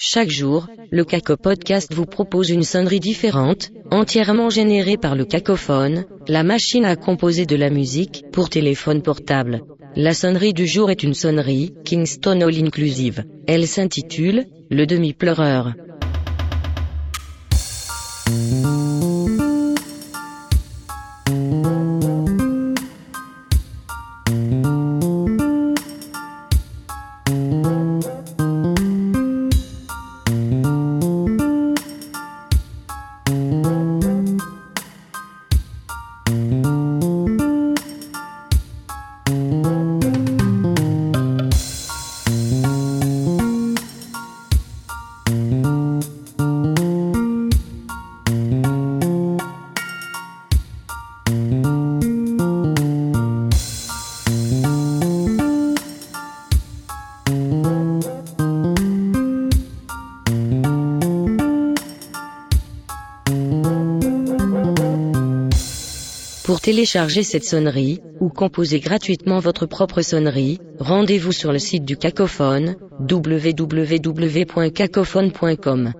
Chaque jour, le Caco Podcast vous propose une sonnerie différente, entièrement générée par le cacophone, la machine à composer de la musique pour téléphone portable. La sonnerie du jour est une sonnerie Kingston All Inclusive. Elle s'intitule Le demi-pleureur. Pour télécharger cette sonnerie, ou composer gratuitement votre propre sonnerie, rendez-vous sur le site du Cacophone, www.cacophone.com.